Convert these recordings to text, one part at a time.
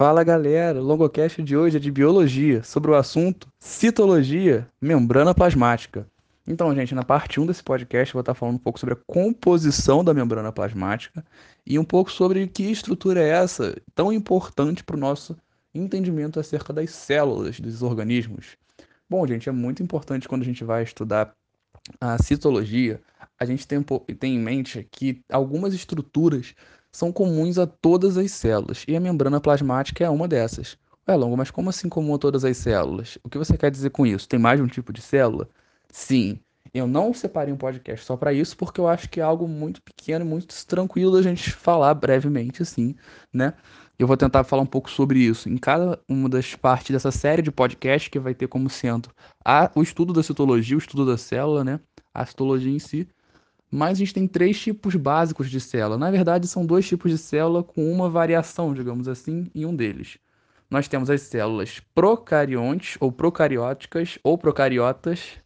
Fala galera, o longocast de hoje é de biologia, sobre o assunto citologia, membrana plasmática. Então, gente, na parte 1 desse podcast eu vou estar falando um pouco sobre a composição da membrana plasmática e um pouco sobre que estrutura é essa tão importante para o nosso entendimento acerca das células dos organismos. Bom, gente, é muito importante quando a gente vai estudar a citologia, a gente tem, tem em mente que algumas estruturas são comuns a todas as células, e a membrana plasmática é uma dessas. Ué, Longo, mas como assim comum a todas as células? O que você quer dizer com isso? Tem mais de um tipo de célula? Sim. Eu não separei um podcast só para isso, porque eu acho que é algo muito pequeno, muito tranquilo da gente falar brevemente, assim, né? Eu vou tentar falar um pouco sobre isso em cada uma das partes dessa série de podcast que vai ter como centro a, o estudo da citologia, o estudo da célula, né? A citologia em si. Mas a gente tem três tipos básicos de célula. Na verdade, são dois tipos de célula com uma variação, digamos assim, em um deles. Nós temos as células procariontes ou procarióticas ou procariotas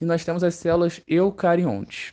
e nós temos as células eucariontes.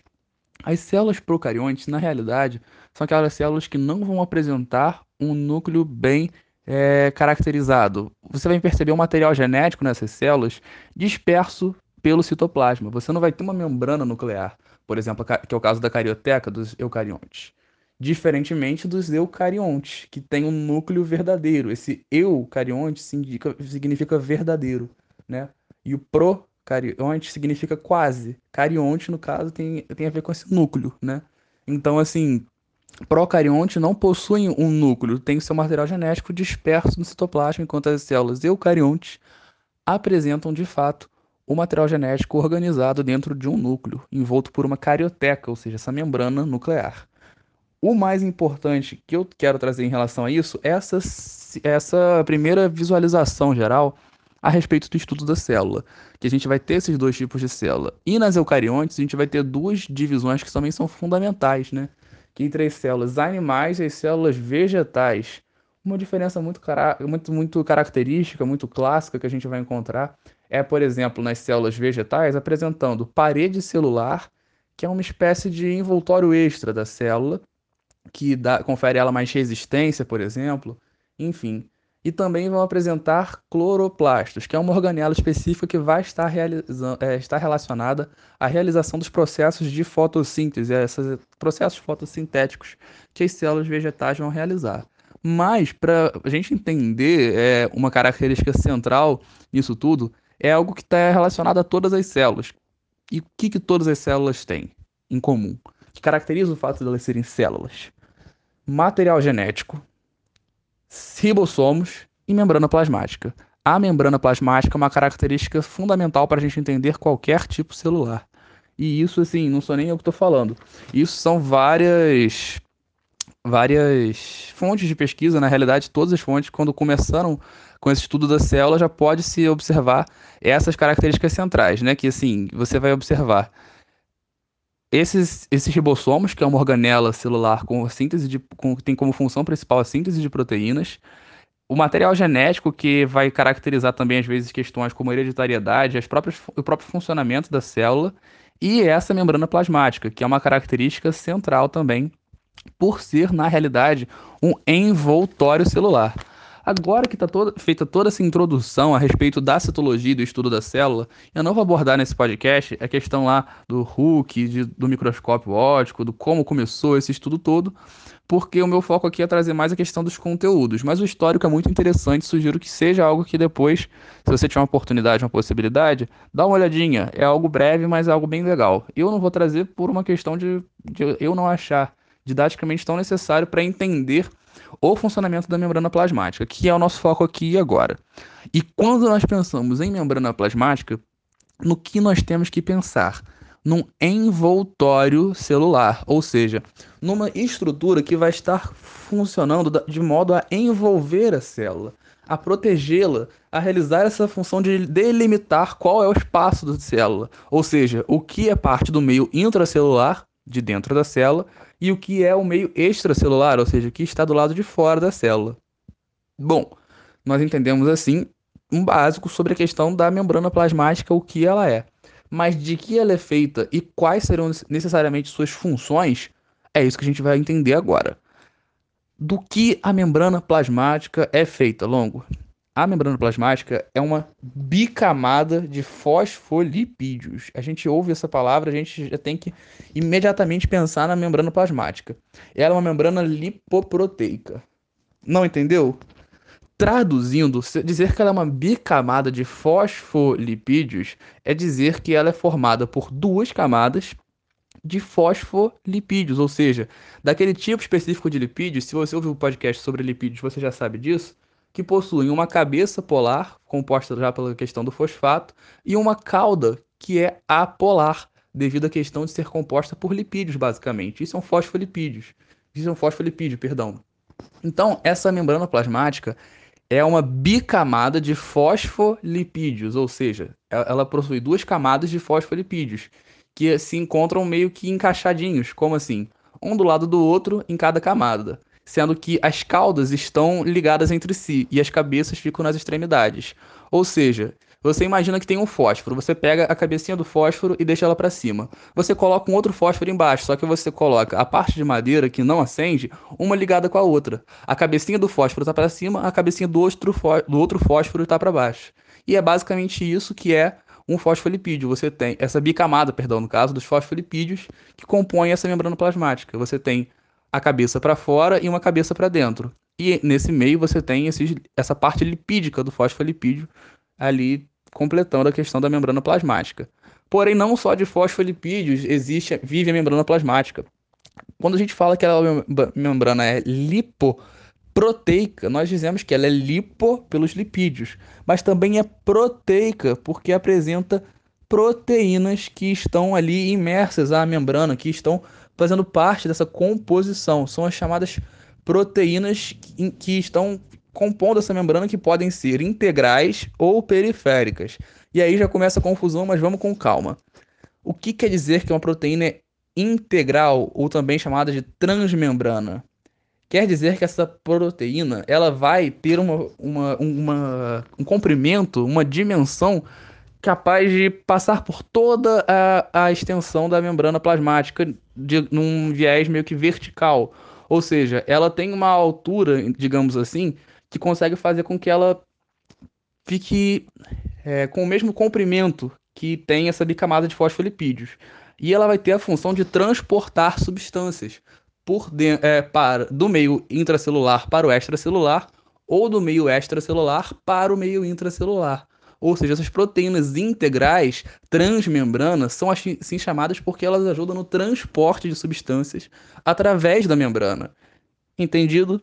As células procariontes, na realidade, são aquelas células que não vão apresentar um núcleo bem é, caracterizado. Você vai perceber o material genético nessas células disperso pelo citoplasma. Você não vai ter uma membrana nuclear por exemplo, que é o caso da carioteca dos eucariontes. Diferentemente dos eucariontes, que tem um núcleo verdadeiro. Esse eucarionte significa, verdadeiro, né? E o procarionte significa quase. Carionte, no caso, tem, tem a ver com esse núcleo, né? Então, assim, procarionte não possuem um núcleo, tem seu material genético disperso no citoplasma, enquanto as células eucariontes apresentam, de fato, o material genético organizado dentro de um núcleo, envolto por uma carioteca, ou seja, essa membrana nuclear. O mais importante que eu quero trazer em relação a isso é essa, essa primeira visualização geral a respeito do estudo da célula, que a gente vai ter esses dois tipos de célula. E nas eucariontes a gente vai ter duas divisões que também são fundamentais, né? Que entre as células animais e as células vegetais. Uma diferença muito, muito, muito característica, muito clássica que a gente vai encontrar é, por exemplo, nas células vegetais, apresentando parede celular, que é uma espécie de envoltório extra da célula, que dá, confere ela mais resistência, por exemplo, enfim. E também vão apresentar cloroplastos, que é uma organela específica que vai estar, é, estar relacionada à realização dos processos de fotossíntese, esses processos fotossintéticos que as células vegetais vão realizar. Mas, para a gente entender é, uma característica central nisso tudo, é algo que está relacionado a todas as células. E o que, que todas as células têm em comum? Que caracteriza o fato de elas serem células? Material genético, ribossomos e membrana plasmática. A membrana plasmática é uma característica fundamental para a gente entender qualquer tipo celular. E isso, assim, não sou nem eu que estou falando. Isso são várias várias fontes de pesquisa, na realidade, todas as fontes, quando começaram com esse estudo da célula, já pode se observar essas características centrais, né? Que assim, você vai observar esses, esses ribossomos, que é uma organela celular com síntese de, com, tem como função principal a síntese de proteínas, o material genético que vai caracterizar também às vezes questões como hereditariedade, as próprias, o próprio funcionamento da célula e essa membrana plasmática, que é uma característica central também por ser, na realidade, um envoltório celular. Agora que está feita toda essa introdução a respeito da citologia e do estudo da célula, eu não vou abordar nesse podcast a questão lá do Hooke, de, do microscópio óptico, do como começou esse estudo todo, porque o meu foco aqui é trazer mais a questão dos conteúdos. Mas o histórico é muito interessante, sugiro que seja algo que depois, se você tiver uma oportunidade, uma possibilidade, dá uma olhadinha. É algo breve, mas é algo bem legal. Eu não vou trazer por uma questão de, de eu não achar didaticamente tão necessário para entender o funcionamento da membrana plasmática, que é o nosso foco aqui e agora. E quando nós pensamos em membrana plasmática, no que nós temos que pensar? Num envoltório celular, ou seja, numa estrutura que vai estar funcionando de modo a envolver a célula, a protegê-la, a realizar essa função de delimitar qual é o espaço da célula, ou seja, o que é parte do meio intracelular, de dentro da célula, e o que é o meio extracelular, ou seja, que está do lado de fora da célula. Bom, nós entendemos assim um básico sobre a questão da membrana plasmática, o que ela é. Mas de que ela é feita e quais serão necessariamente suas funções, é isso que a gente vai entender agora. Do que a membrana plasmática é feita, Longo? A membrana plasmática é uma bicamada de fosfolipídios. A gente ouve essa palavra, a gente já tem que imediatamente pensar na membrana plasmática. Ela é uma membrana lipoproteica. Não entendeu? Traduzindo, dizer que ela é uma bicamada de fosfolipídios é dizer que ela é formada por duas camadas de fosfolipídios, ou seja, daquele tipo específico de lipídios. Se você ouviu o podcast sobre lipídios, você já sabe disso que possuem uma cabeça polar, composta já pela questão do fosfato, e uma cauda, que é apolar, devido à questão de ser composta por lipídios, basicamente. Isso são fosfolipídios. Isso é um fosfolipídio, perdão. Então, essa membrana plasmática é uma bicamada de fosfolipídios, ou seja, ela possui duas camadas de fosfolipídios, que se encontram meio que encaixadinhos, como assim? Um do lado do outro em cada camada sendo que as caudas estão ligadas entre si e as cabeças ficam nas extremidades. Ou seja, você imagina que tem um fósforo, você pega a cabecinha do fósforo e deixa ela para cima. Você coloca um outro fósforo embaixo, só que você coloca a parte de madeira que não acende, uma ligada com a outra. A cabecinha do fósforo está para cima, a cabecinha do outro, do outro fósforo está para baixo. E é basicamente isso que é um fosfolipídio. Você tem essa bicamada, perdão, no caso dos fosfolipídios, que compõem essa membrana plasmática. Você tem a cabeça para fora e uma cabeça para dentro. E nesse meio você tem esses, essa parte lipídica do fosfolipídio ali completando a questão da membrana plasmática. Porém, não só de fosfolipídios existe, vive a membrana plasmática. Quando a gente fala que a membrana é lipoproteica, nós dizemos que ela é lipo pelos lipídios, mas também é proteica porque apresenta proteínas que estão ali imersas à membrana, que estão fazendo parte dessa composição. São as chamadas proteínas que estão compondo essa membrana que podem ser integrais ou periféricas. E aí já começa a confusão, mas vamos com calma. O que quer dizer que uma proteína é integral ou também chamada de transmembrana? Quer dizer que essa proteína ela vai ter uma, uma, uma, um comprimento, uma dimensão capaz de passar por toda a, a extensão da membrana plasmática de, num viés meio que vertical. Ou seja, ela tem uma altura, digamos assim, que consegue fazer com que ela fique é, com o mesmo comprimento que tem essa bicamada de fosfolipídios. E ela vai ter a função de transportar substâncias por de, é, para, do meio intracelular para o extracelular ou do meio extracelular para o meio intracelular. Ou seja, essas proteínas integrais transmembranas são assim chamadas porque elas ajudam no transporte de substâncias através da membrana. Entendido?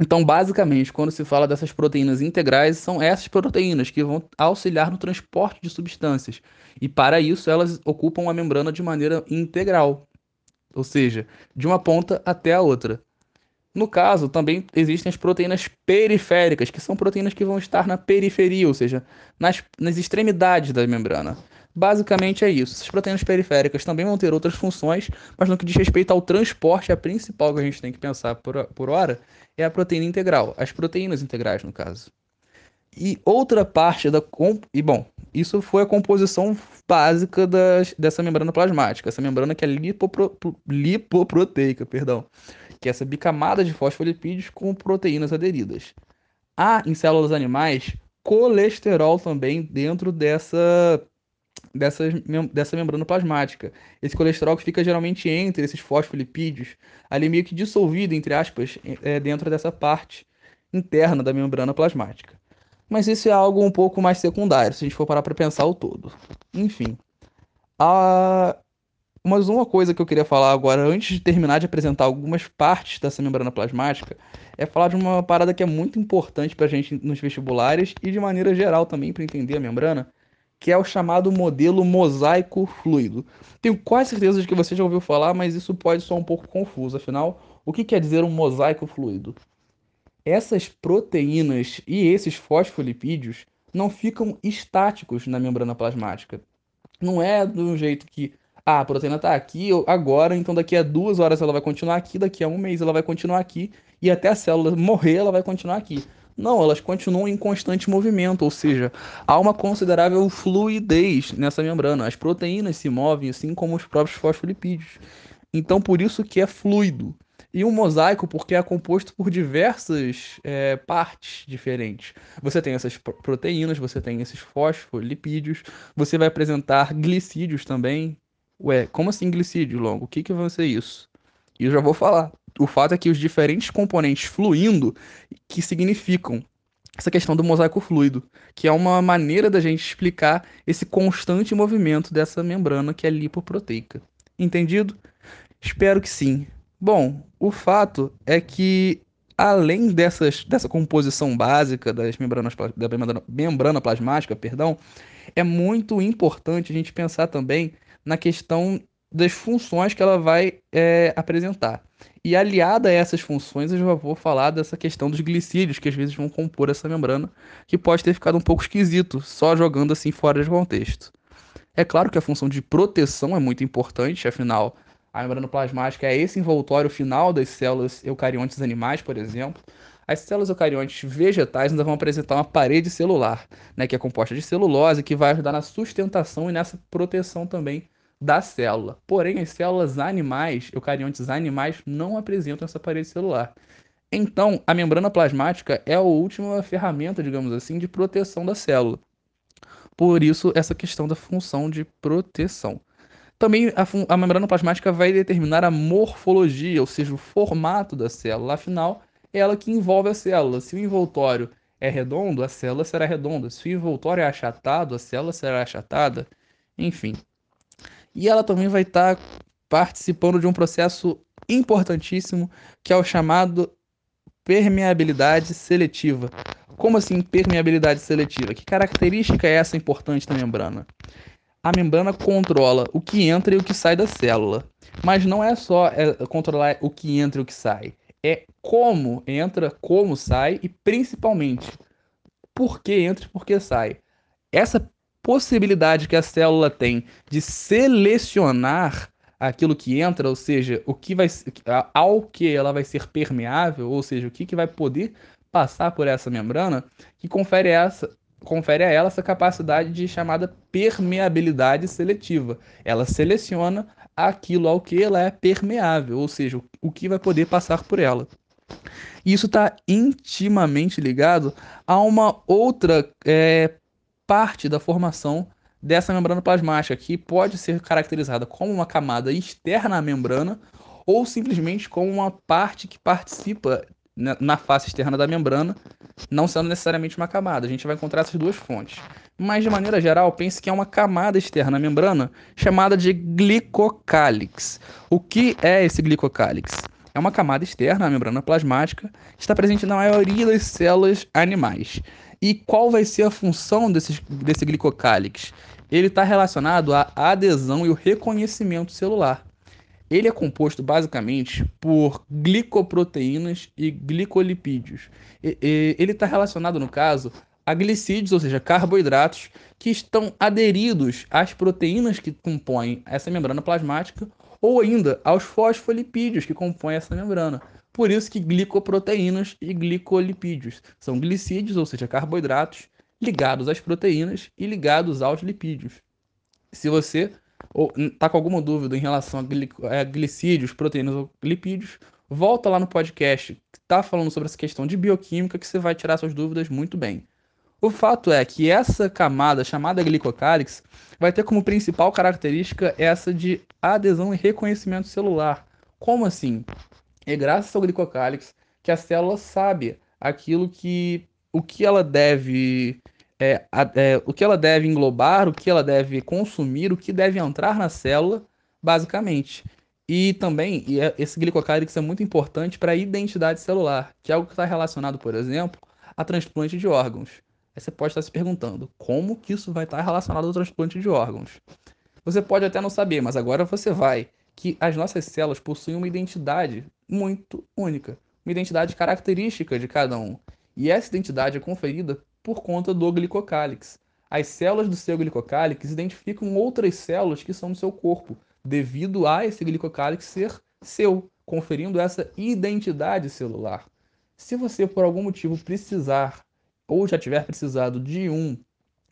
Então, basicamente, quando se fala dessas proteínas integrais, são essas proteínas que vão auxiliar no transporte de substâncias. E para isso, elas ocupam a membrana de maneira integral, ou seja, de uma ponta até a outra. No caso, também existem as proteínas periféricas, que são proteínas que vão estar na periferia, ou seja, nas, nas extremidades da membrana. Basicamente é isso. Essas proteínas periféricas também vão ter outras funções, mas no que diz respeito ao transporte, a principal que a gente tem que pensar por, por hora é a proteína integral, as proteínas integrais, no caso. E outra parte da. E bom, isso foi a composição básica das, dessa membrana plasmática, essa membrana que é lipopro, lipoproteica, perdão que é essa bicamada de fosfolipídios com proteínas aderidas. Há em células animais colesterol também dentro dessa, dessa, dessa membrana plasmática. Esse colesterol que fica geralmente entre esses fosfolipídios, ali meio que dissolvido, entre aspas, é, dentro dessa parte interna da membrana plasmática. Mas isso é algo um pouco mais secundário, se a gente for parar para pensar o todo. Enfim, a, mas uma coisa que eu queria falar agora, antes de terminar de apresentar algumas partes dessa membrana plasmática, é falar de uma parada que é muito importante para a gente nos vestibulares e de maneira geral também para entender a membrana, que é o chamado modelo mosaico fluido. Tenho quase certeza de que você já ouviu falar, mas isso pode soar um pouco confuso. Afinal, o que quer dizer um mosaico fluido? Essas proteínas e esses fosfolipídios não ficam estáticos na membrana plasmática. Não é do jeito que ah, a proteína está aqui agora, então daqui a duas horas ela vai continuar aqui, daqui a um mês ela vai continuar aqui, e até a célula morrer ela vai continuar aqui. Não, elas continuam em constante movimento, ou seja, há uma considerável fluidez nessa membrana. As proteínas se movem assim como os próprios fosfolipídios. Então, por isso que é fluido. E um mosaico porque é composto por diversas é, partes diferentes. Você tem essas proteínas, você tem esses fosfolipídios, você vai apresentar glicídios também. Ué, como assim glicídio, Longo? O que, que vai ser isso? E eu já vou falar. O fato é que os diferentes componentes fluindo, que significam essa questão do mosaico fluido, que é uma maneira da gente explicar esse constante movimento dessa membrana que é lipoproteica. Entendido? Espero que sim. Bom, o fato é que além dessas, dessa composição básica das membranas, da membrana, membrana plasmática, perdão, é muito importante a gente pensar também na questão das funções que ela vai é, apresentar. E aliada a essas funções, eu já vou falar dessa questão dos glicídios, que às vezes vão compor essa membrana, que pode ter ficado um pouco esquisito, só jogando assim fora de contexto. É claro que a função de proteção é muito importante, afinal, a membrana plasmática é esse envoltório final das células eucariontes animais, por exemplo. As células eucariontes vegetais ainda vão apresentar uma parede celular, né, que é composta de celulose, que vai ajudar na sustentação e nessa proteção também da célula. Porém, as células animais, eucariontes animais, não apresentam essa parede celular. Então, a membrana plasmática é a última ferramenta, digamos assim, de proteção da célula. Por isso, essa questão da função de proteção. Também a, a, membrana plasmática vai determinar a morfologia, ou seja, o formato da célula. Afinal, é ela que envolve a célula. Se o envoltório é redondo, a célula será redonda. Se o envoltório é achatado, a célula será achatada. Enfim, e ela também vai estar tá participando de um processo importantíssimo que é o chamado permeabilidade seletiva. Como assim permeabilidade seletiva? Que característica é essa importante da membrana? A membrana controla o que entra e o que sai da célula. Mas não é só é, controlar o que entra e o que sai. É como entra, como sai e principalmente por que entra e por que sai. Essa possibilidade que a célula tem de selecionar aquilo que entra, ou seja, o que vai ao que ela vai ser permeável, ou seja, o que, que vai poder passar por essa membrana, que confere essa confere a ela essa capacidade de chamada permeabilidade seletiva. Ela seleciona aquilo ao que ela é permeável, ou seja, o que vai poder passar por ela. Isso está intimamente ligado a uma outra é, parte da formação dessa membrana plasmática, que pode ser caracterizada como uma camada externa à membrana ou simplesmente como uma parte que participa na face externa da membrana, não sendo necessariamente uma camada. A gente vai encontrar essas duas fontes. Mas, de maneira geral, pense que é uma camada externa à membrana chamada de glicocálix. O que é esse glicocálix? É uma camada externa à membrana plasmática que está presente na maioria das células animais. E qual vai ser a função desse, desse glicocálix? Ele está relacionado à adesão e o reconhecimento celular. Ele é composto basicamente por glicoproteínas e glicolipídios. E, e, ele está relacionado, no caso, a glicídios, ou seja, carboidratos, que estão aderidos às proteínas que compõem essa membrana plasmática, ou ainda aos fosfolipídios que compõem essa membrana. Por isso que glicoproteínas e glicolipídios são glicídios, ou seja, carboidratos, ligados às proteínas e ligados aos lipídios. Se você está com alguma dúvida em relação a glicídios, proteínas ou lipídios, volta lá no podcast que está falando sobre essa questão de bioquímica que você vai tirar suas dúvidas muito bem. O fato é que essa camada chamada glicocálix vai ter como principal característica essa de adesão e reconhecimento celular. Como assim? É graças ao glicocálix que a célula sabe aquilo que o que ela deve é, é, o que ela deve englobar, o que ela deve consumir, o que deve entrar na célula, basicamente. E também, e é, esse glicocálix é muito importante para a identidade celular, que é algo que está relacionado, por exemplo, a transplante de órgãos. Aí você pode estar se perguntando, como que isso vai estar relacionado ao transplante de órgãos? Você pode até não saber, mas agora você vai que as nossas células possuem uma identidade muito única, uma identidade característica de cada um. E essa identidade é conferida por conta do glicocálix. As células do seu glicocálix identificam outras células que são do seu corpo, devido a esse glicocálix ser seu, conferindo essa identidade celular. Se você por algum motivo precisar ou já tiver precisado de um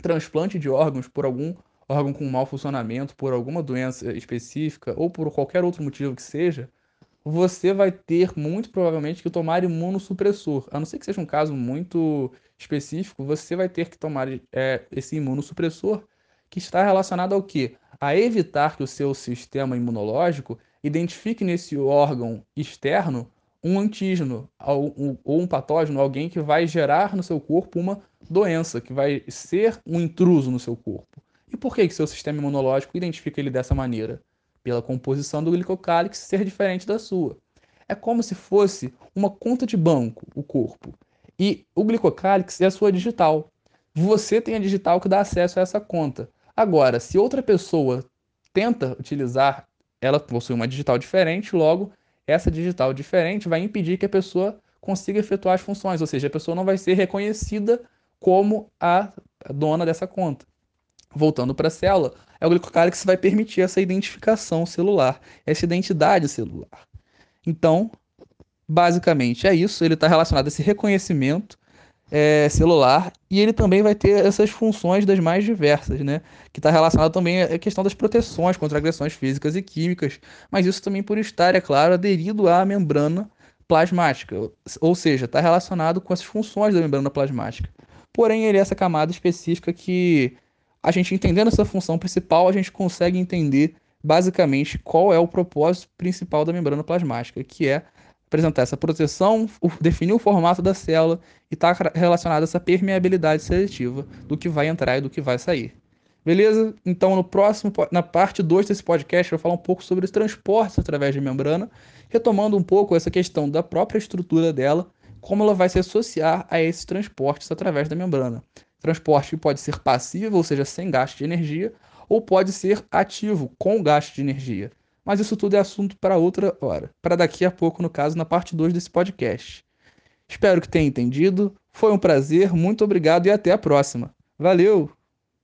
transplante de órgãos por algum órgão com mau funcionamento por alguma doença específica ou por qualquer outro motivo que seja, você vai ter muito provavelmente que tomar imunossupressor. A não ser que seja um caso muito específico, você vai ter que tomar é, esse imunossupressor que está relacionado ao quê? A evitar que o seu sistema imunológico identifique nesse órgão externo um antígeno ou um patógeno, alguém que vai gerar no seu corpo uma doença, que vai ser um intruso no seu corpo. E por que, que seu sistema imunológico identifica ele dessa maneira? Pela composição do glicocálix ser diferente da sua. É como se fosse uma conta de banco, o corpo. E o glicocálix é a sua digital. Você tem a digital que dá acesso a essa conta. Agora, se outra pessoa tenta utilizar, ela possui uma digital diferente, logo, essa digital diferente vai impedir que a pessoa consiga efetuar as funções, ou seja, a pessoa não vai ser reconhecida como a dona dessa conta. Voltando para a célula, é o glicocálix que vai permitir essa identificação celular, essa identidade celular. Então, basicamente é isso, ele está relacionado a esse reconhecimento é, celular e ele também vai ter essas funções das mais diversas, né? Que está relacionado também à questão das proteções contra agressões físicas e químicas, mas isso também por estar, é claro, aderido à membrana plasmática, ou seja, está relacionado com as funções da membrana plasmática. Porém, ele é essa camada específica que a gente entendendo essa função principal, a gente consegue entender basicamente qual é o propósito principal da membrana plasmática, que é apresentar essa proteção, definir o formato da célula e está relacionado a essa permeabilidade seletiva do que vai entrar e do que vai sair. Beleza? Então, no próximo, na parte 2 desse podcast, eu vou falar um pouco sobre os transportes através de membrana, retomando um pouco essa questão da própria estrutura dela, como ela vai se associar a esses transportes através da membrana. Transporte pode ser passivo, ou seja, sem gasto de energia, ou pode ser ativo, com gasto de energia. Mas isso tudo é assunto para outra hora, para daqui a pouco, no caso, na parte 2 desse podcast. Espero que tenha entendido. Foi um prazer, muito obrigado e até a próxima. Valeu!